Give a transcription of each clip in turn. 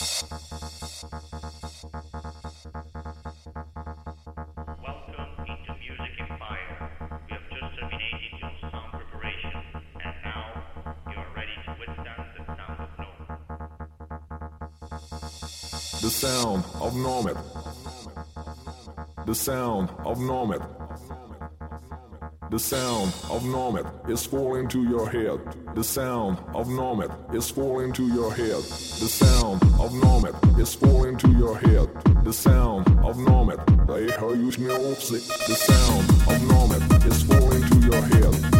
The sound of Nomad. The sound of Nomad is falling to your head. The sound of Nomad is falling to your head. The sound of Nomad is falling to your head. The sound of Nomad. They hör ju snåpsigt. The sound of Nomad is falling to your head.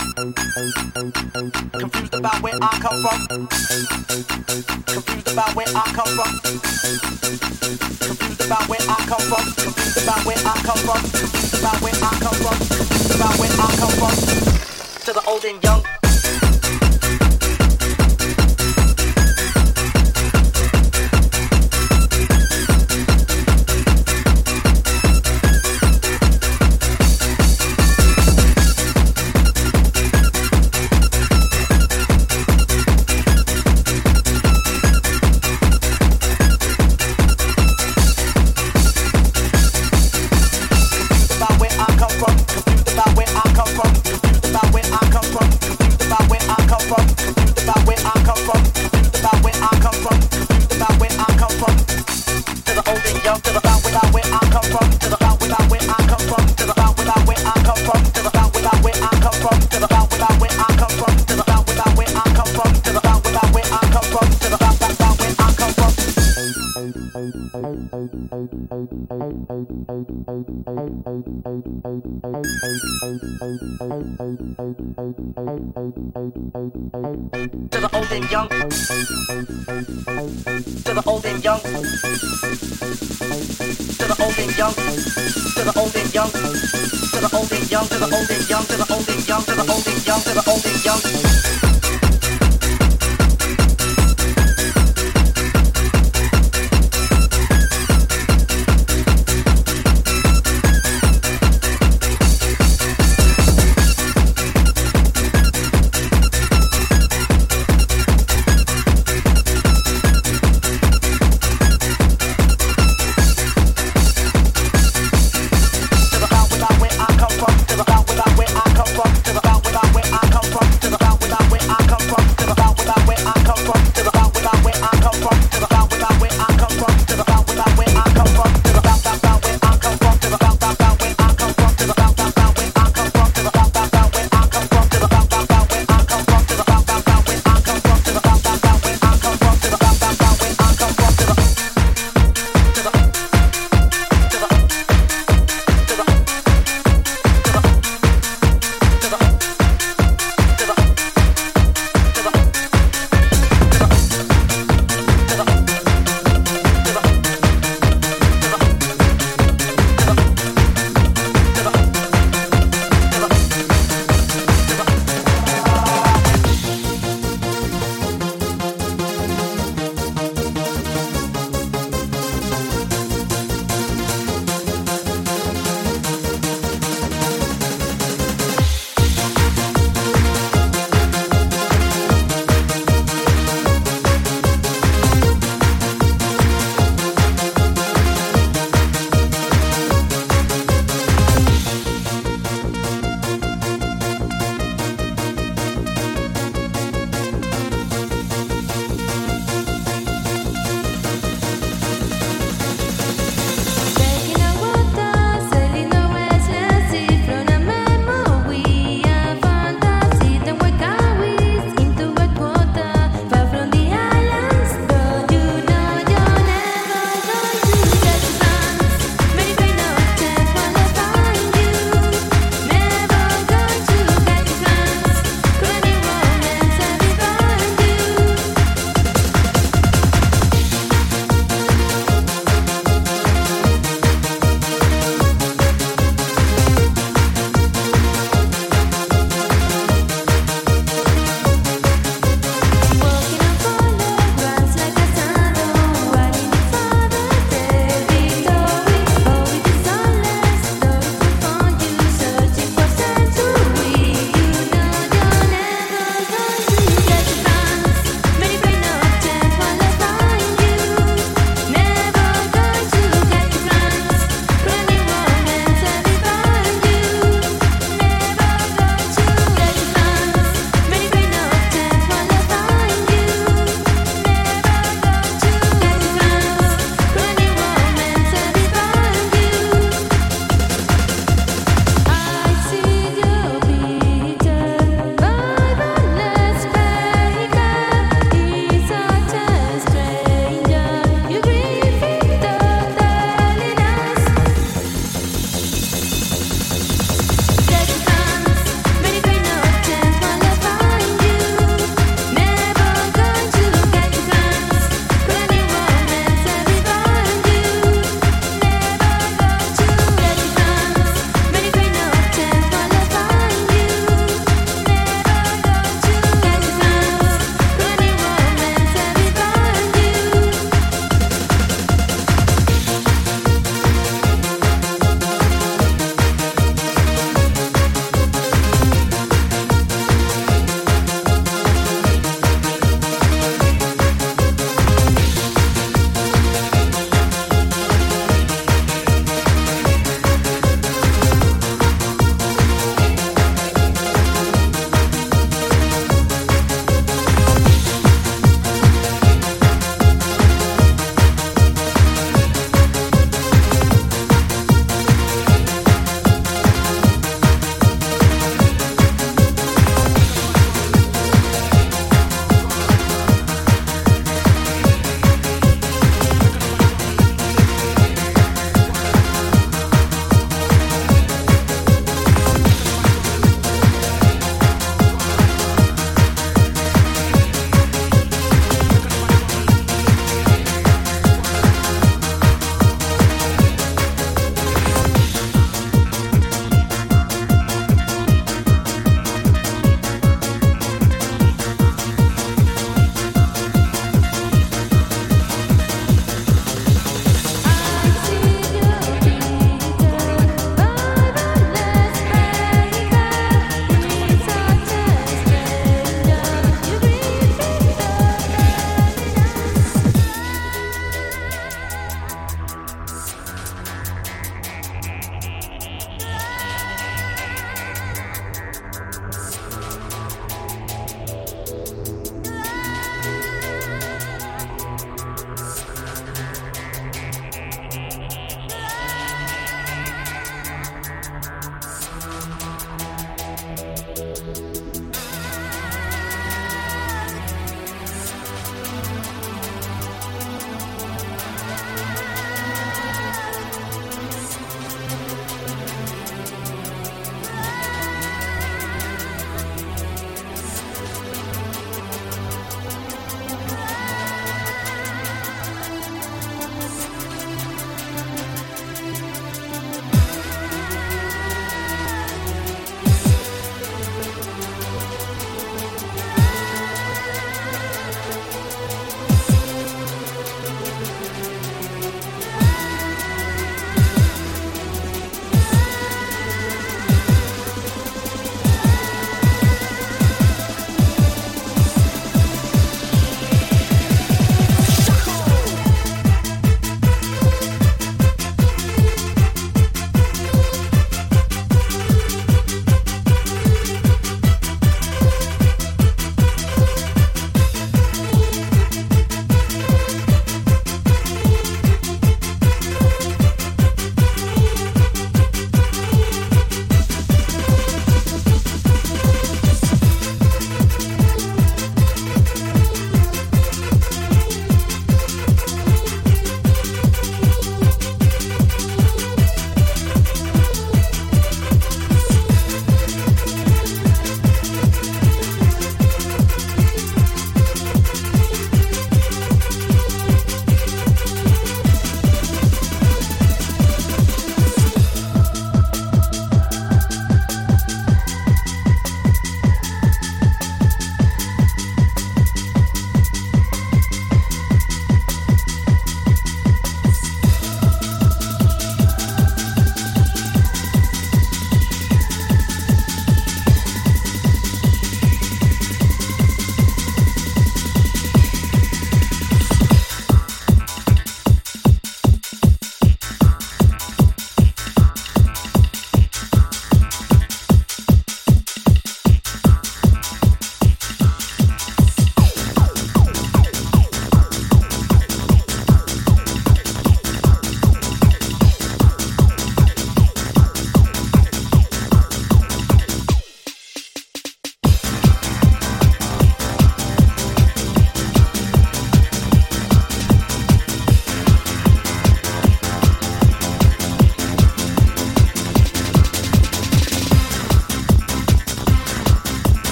About where I come from. Confused about where I come from. Confused about where I come from. Confused about where I come from. Confused about where I come from. Confused about where I come from. To the old and young.